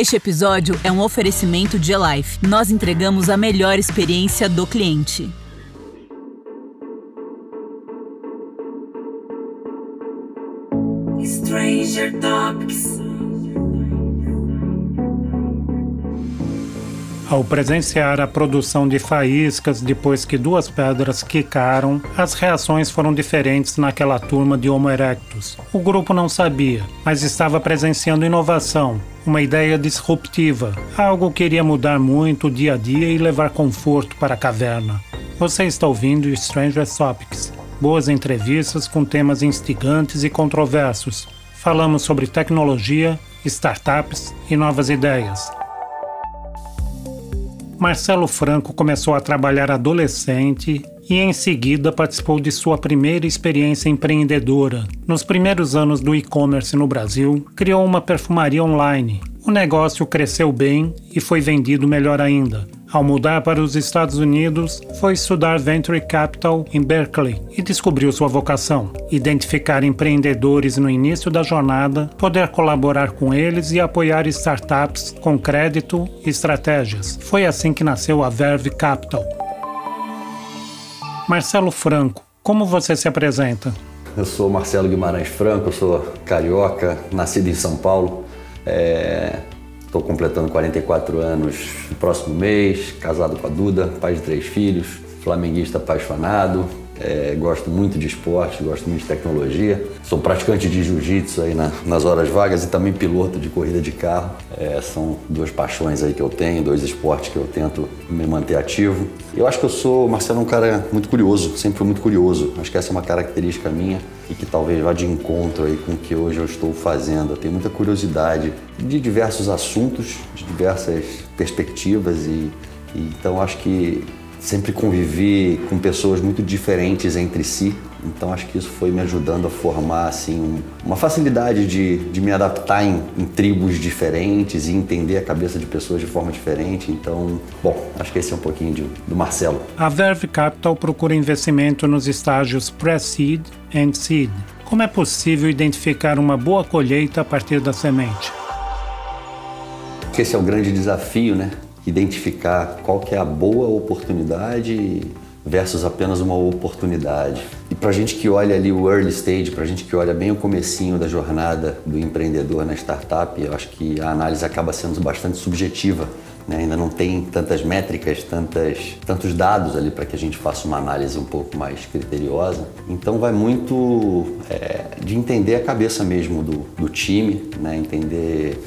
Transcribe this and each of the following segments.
Este episódio é um oferecimento de Life. Nós entregamos a melhor experiência do cliente. Stranger Topics. Ao presenciar a produção de faíscas depois que duas pedras quicaram, as reações foram diferentes naquela turma de Homo erectus. O grupo não sabia, mas estava presenciando inovação, uma ideia disruptiva, algo que iria mudar muito o dia a dia e levar conforto para a caverna. Você está ouvindo Stranger Topics, boas entrevistas com temas instigantes e controversos. Falamos sobre tecnologia, startups e novas ideias. Marcelo Franco começou a trabalhar adolescente e em seguida participou de sua primeira experiência empreendedora. Nos primeiros anos do e-commerce no Brasil, criou uma perfumaria online. O negócio cresceu bem e foi vendido melhor ainda. Ao mudar para os Estados Unidos, foi estudar Venture Capital em Berkeley e descobriu sua vocação: identificar empreendedores no início da jornada, poder colaborar com eles e apoiar startups com crédito e estratégias. Foi assim que nasceu a Verve Capital. Marcelo Franco, como você se apresenta? Eu sou Marcelo Guimarães Franco, sou carioca, nascido em São Paulo. É Estou completando 44 anos no próximo mês, casado com a Duda, pai de três filhos, flamenguista apaixonado, é, gosto muito de esporte, gosto muito de tecnologia. Sou praticante de jiu-jitsu aí na, nas horas vagas e também piloto de corrida de carro. É, são duas paixões aí que eu tenho, dois esportes que eu tento me manter ativo. Eu acho que eu sou, Marcelo, um cara muito curioso, sempre fui muito curioso. Acho que essa é uma característica minha e que talvez vá de encontro aí com o que hoje eu estou fazendo. Eu tenho muita curiosidade de diversos assuntos, de diversas perspectivas e, e então acho que sempre convivi com pessoas muito diferentes entre si, então acho que isso foi me ajudando a formar assim um, uma facilidade de, de me adaptar em, em, tribos diferentes e entender a cabeça de pessoas de forma diferente. Então, bom, acho que esse é um pouquinho de, do Marcelo. A Verve Capital procura investimento nos estágios Pre-Seed and Seed. Como é possível identificar uma boa colheita a partir da semente? Esse é o grande desafio, né? Identificar qual que é a boa oportunidade versus apenas uma oportunidade. E para a gente que olha ali o early stage, para a gente que olha bem o comecinho da jornada do empreendedor na startup, eu acho que a análise acaba sendo bastante subjetiva. Né? Ainda não tem tantas métricas, tantas, tantos dados ali para que a gente faça uma análise um pouco mais criteriosa. Então vai muito é, de entender a cabeça mesmo do, do time, né? entender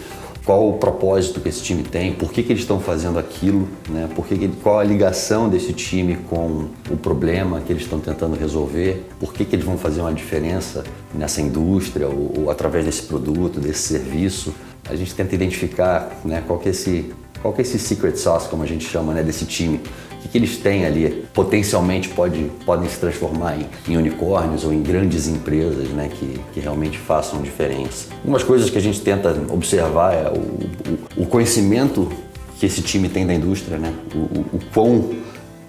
qual o propósito que esse time tem, por que, que eles estão fazendo aquilo, né? por que que, qual a ligação desse time com o problema que eles estão tentando resolver, por que, que eles vão fazer uma diferença nessa indústria ou, ou através desse produto, desse serviço. A gente tenta identificar né, qual que é esse qual que é esse secret sauce, como a gente chama, né, desse time? O que, eles têm ali? Potencialmente pode, podem se transformar em, em unicórnios ou em grandes empresas né, que, que realmente façam diferença. Umas coisas que a gente tenta observar é o, o, o conhecimento que esse time tem da indústria, né? o, o, o quão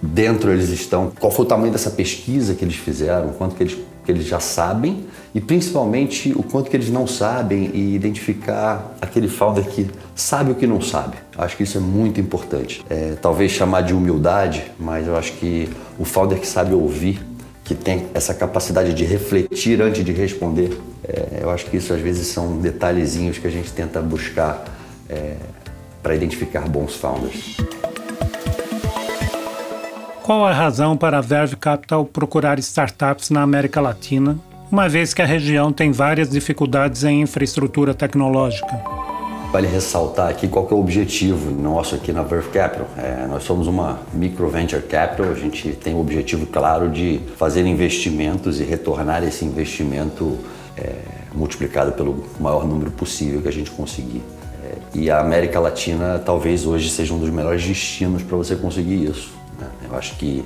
dentro eles estão, qual foi o tamanho dessa pesquisa que eles fizeram, quanto que eles, que eles já sabem e principalmente o quanto que eles não sabem e identificar aquele founder que sabe o que não sabe. Acho que isso é muito importante. É, talvez chamar de humildade, mas eu acho que o founder que sabe ouvir, que tem essa capacidade de refletir antes de responder, é, eu acho que isso às vezes são detalhezinhos que a gente tenta buscar é, para identificar bons founders. Qual a razão para a Verve Capital procurar startups na América Latina, uma vez que a região tem várias dificuldades em infraestrutura tecnológica? Vale ressaltar aqui qual é o objetivo nosso aqui na Verve Capital. É, nós somos uma micro venture capital, a gente tem o objetivo claro de fazer investimentos e retornar esse investimento é, multiplicado pelo maior número possível que a gente conseguir. É, e a América Latina talvez hoje seja um dos melhores destinos para você conseguir isso. Eu acho que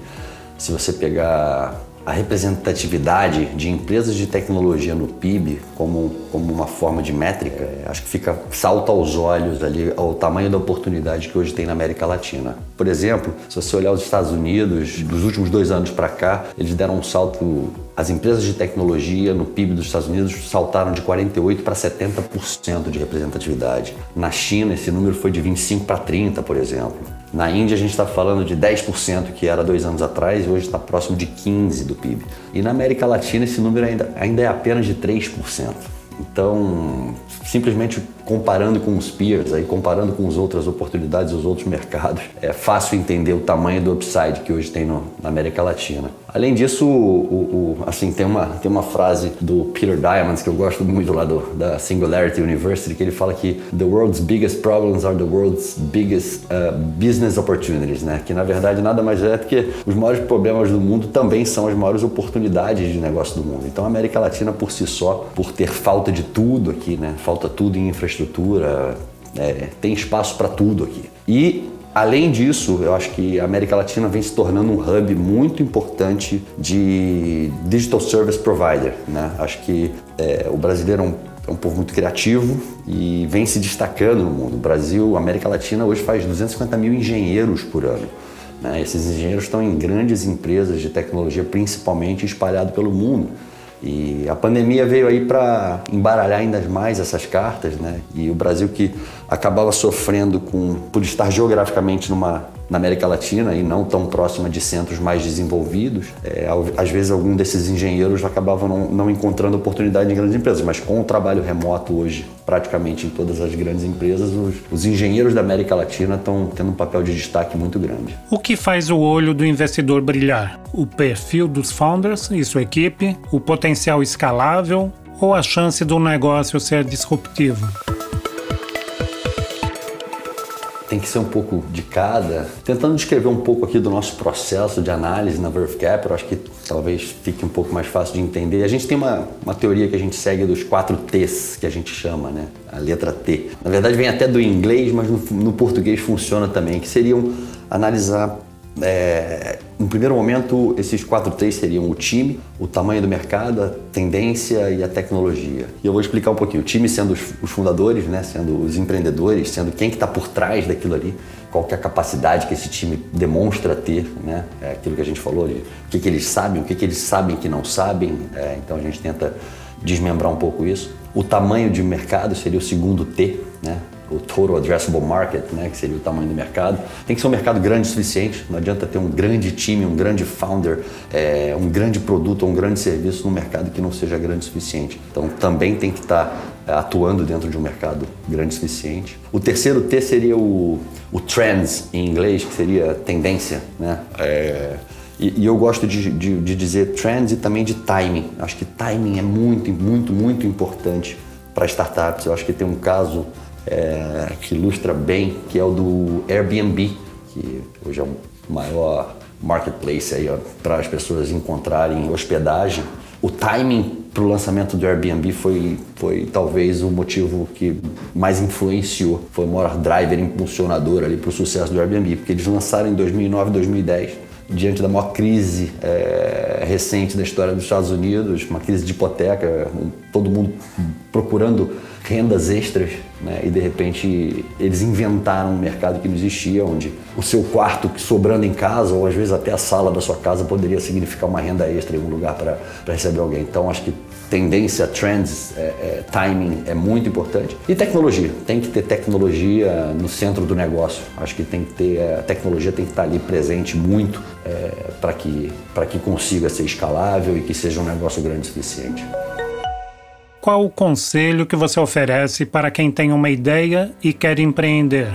se você pegar a representatividade de empresas de tecnologia no PIB como, como uma forma de métrica, acho que fica salta aos olhos ali o tamanho da oportunidade que hoje tem na América Latina. Por exemplo, se você olhar os Estados Unidos, dos últimos dois anos para cá, eles deram um salto. As empresas de tecnologia no PIB dos Estados Unidos saltaram de 48 para 70% de representatividade. Na China, esse número foi de 25 para 30, por exemplo. Na Índia, a gente está falando de 10%, que era dois anos atrás, e hoje está próximo de 15% do PIB. E na América Latina, esse número ainda, ainda é apenas de 3%. Então, simplesmente comparando com os peers, aí, comparando com as outras oportunidades, os outros mercados, é fácil entender o tamanho do upside que hoje tem no, na América Latina. Além disso, o, o, assim, tem uma, tem uma frase do Peter Diamond que eu gosto muito lá do, da Singularity University, que ele fala que the world's biggest problems are the world's biggest uh, business opportunities, né? Que na verdade nada mais é do que os maiores problemas do mundo também são as maiores oportunidades de negócio do mundo. Então a América Latina por si só, por ter falta de tudo aqui, né? Falta tudo em infraestrutura, é, tem espaço para tudo aqui. E Além disso, eu acho que a América Latina vem se tornando um hub muito importante de digital service provider. Né? Acho que é, o brasileiro é um, é um, povo muito criativo e vem se destacando no mundo. O Brasil, a América Latina hoje faz 250 mil engenheiros por ano. Né? Esses engenheiros estão em grandes empresas de tecnologia, principalmente espalhados pelo mundo. E a pandemia veio aí para embaralhar ainda mais essas cartas, né? E o Brasil que acabava sofrendo com por estar geograficamente numa na América Latina e não tão próxima de centros mais desenvolvidos, é, às vezes algum desses engenheiros acabavam não, não, encontrando oportunidade em grandes empresas, mas com o trabalho remoto hoje, praticamente em todas as grandes empresas, os, os engenheiros da América Latina estão tendo um papel de destaque muito grande. O que faz o olho do investidor brilhar? O perfil dos founders e sua equipe, o potencial escalável ou a chance do negócio ser disruptivo? Tem que ser um pouco de cada. Tentando descrever um pouco aqui do nosso processo de análise na Verve Cap, eu acho que talvez fique um pouco mais fácil de entender. A gente tem uma, uma teoria que a gente segue dos quatro T's, que a gente chama, né? A letra T. Na verdade vem até do inglês, mas no, no português funciona também, que seriam analisar é, no primeiro momento, esses quatro T's seriam o time, o tamanho do mercado, a tendência e a tecnologia. E eu vou explicar um pouquinho. O time sendo os, os fundadores, né, sendo os empreendedores, sendo quem que está por trás daquilo ali, qual que é a capacidade que esse time demonstra ter, né? É aquilo que a gente falou, de, o que, que eles sabem, o que, que eles sabem que não sabem. É, então a gente tenta desmembrar um pouco isso. O tamanho de mercado seria o segundo T, né? O total addressable market, né, que seria o tamanho do mercado. Tem que ser um mercado grande o suficiente. Não adianta ter um grande time, um grande founder, é, um grande produto ou um grande serviço num mercado que não seja grande o suficiente. Então também tem que estar é, atuando dentro de um mercado grande o suficiente. O terceiro T seria o, o trends em inglês, que seria tendência, né? É, e, e, eu gosto de, de, de dizer trends e também de timing. Acho que timing é muito, muito, muito importante para startups. Eu acho que tem um caso é, que ilustra bem, que é o do Airbnb, que hoje é o maior marketplace aí para as pessoas encontrarem hospedagem. O timing para o lançamento do Airbnb foi, foi talvez o motivo que mais influenciou, foi o maior driver impulsionador ali para o sucesso do Airbnb, porque eles lançaram em 2009, 2010, diante da maior crise é, recente da história dos Estados Unidos, uma crise de hipoteca, todo mundo procurando rendas extras, né? E de repente eles inventaram um mercado que não existia, onde o seu quarto sobrando em casa, ou às vezes até a sala da sua casa, poderia significar uma renda extra em um lugar para receber alguém. Então acho que tendência, trends, é, é, timing é muito importante. E tecnologia, tem que ter tecnologia no centro do negócio. Acho que tem que ter, a tecnologia tem que estar ali presente muito é, para que, que consiga ser escalável e que seja um negócio grande o suficiente qual o conselho que você oferece para quem tem uma ideia e quer empreender?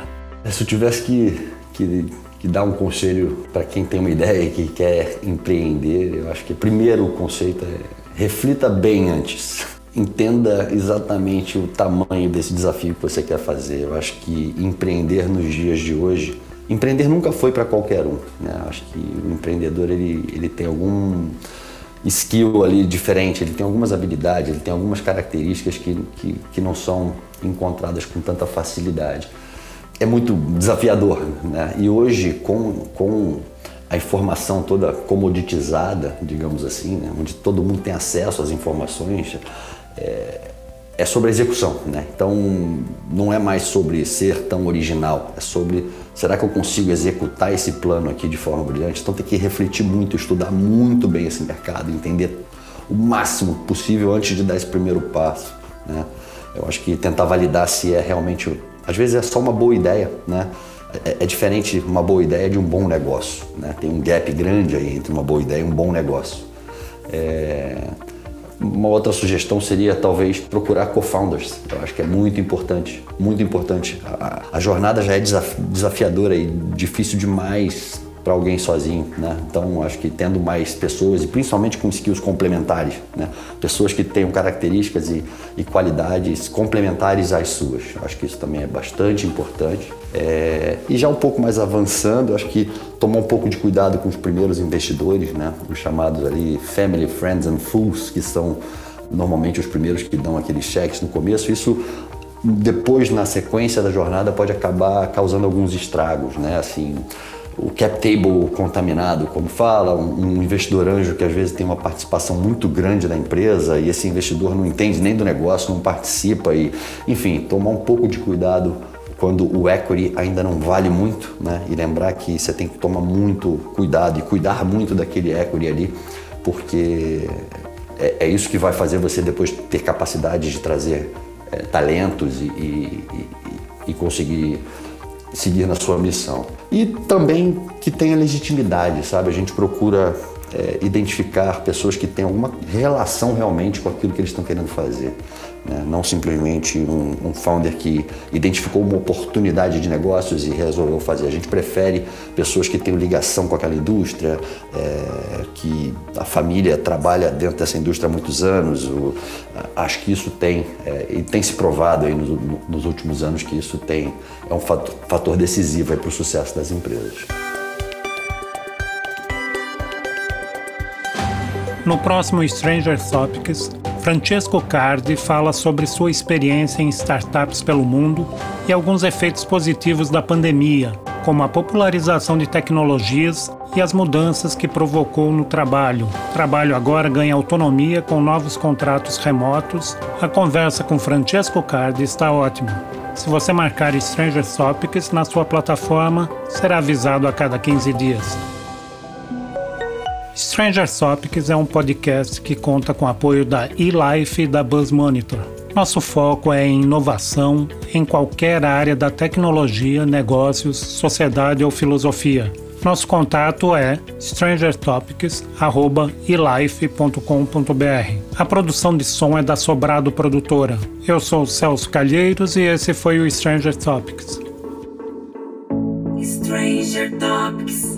Se eu tivesse que, que, que dar um conselho para quem tem uma ideia e que quer empreender, eu acho que primeiro o conceito é reflita bem antes. Entenda exatamente o tamanho desse desafio que você quer fazer. Eu acho que empreender nos dias de hoje, empreender nunca foi para qualquer um. Né? Acho que o empreendedor ele, ele tem algum skill ali diferente, ele tem algumas habilidades, ele tem algumas características que, que, que não são encontradas com tanta facilidade. É muito desafiador, né? E hoje, com, com a informação toda comoditizada, digamos assim, né? onde todo mundo tem acesso às informações, é, é sobre a execução. Né? Então, não é mais sobre ser tão original, é sobre será que eu consigo executar esse plano aqui de forma brilhante? Então, tem que refletir muito, estudar muito bem esse mercado, entender o máximo possível antes de dar esse primeiro passo. Né? Eu acho que tentar validar se é realmente, às vezes é só uma boa ideia, né? é, é diferente uma boa ideia de um bom negócio. Né? Tem um gap grande aí entre uma boa ideia e um bom negócio. É... Uma outra sugestão seria talvez procurar co-founders. Eu acho que é muito importante, muito importante. A, a jornada já é desafiadora e difícil demais para alguém sozinho, né? Então acho que tendo mais pessoas e principalmente com skills complementares, né? Pessoas que tenham características e, e qualidades complementares às suas. Acho que isso também é bastante importante. É... e já um pouco mais avançando, acho que tomar um pouco de cuidado com os primeiros investidores, né? Os chamados ali family, friends and fools, que são normalmente os primeiros que dão aqueles cheques no começo. Isso depois na sequência da jornada pode acabar causando alguns estragos, né? Assim, o cap table contaminado, como fala, um, investidor anjo que às vezes tem uma participação muito grande da empresa e esse investidor não entende nem do negócio, não participa e, enfim, tomar um pouco de cuidado quando o equity ainda não vale muito, né? E lembrar que você tem que tomar muito cuidado e cuidar muito daquele equity ali, porque é, é isso que vai fazer você depois ter capacidade de trazer é, talentos e, e, e, e conseguir seguir na sua missão. E também que tenha legitimidade, sabe? A gente procura é, identificar pessoas que têm alguma relação realmente com aquilo que eles estão querendo fazer. Né? Não simplesmente um, um, founder que identificou uma oportunidade de negócios e resolveu fazer. A gente prefere pessoas que tenham ligação com aquela indústria, é, que a família trabalha dentro dessa indústria há muitos anos. O, acho que isso tem, é, e tem se provado aí nos, nos, últimos anos que isso tem, é um fator, fator decisivo para o sucesso das empresas. No próximo Stranger Topics, Francesco Cardi fala sobre sua experiência em startups pelo mundo e alguns efeitos positivos da pandemia, como a popularização de tecnologias e as mudanças que provocou no trabalho. O trabalho agora ganha autonomia com novos contratos remotos. A conversa com Francesco Cardi está ótima. Se você marcar Stranger Topics na sua plataforma, será avisado a cada 15 dias. Stranger Topics é um podcast que conta com apoio da eLife e da Buzz Monitor. Nosso foco é em inovação em qualquer área da tecnologia, negócios, sociedade ou filosofia. Nosso contato é strangertopics.elife.com.br. A produção de som é da Sobrado Produtora. Eu sou Celso Calheiros e esse foi o Stranger Topics. Stranger Topics.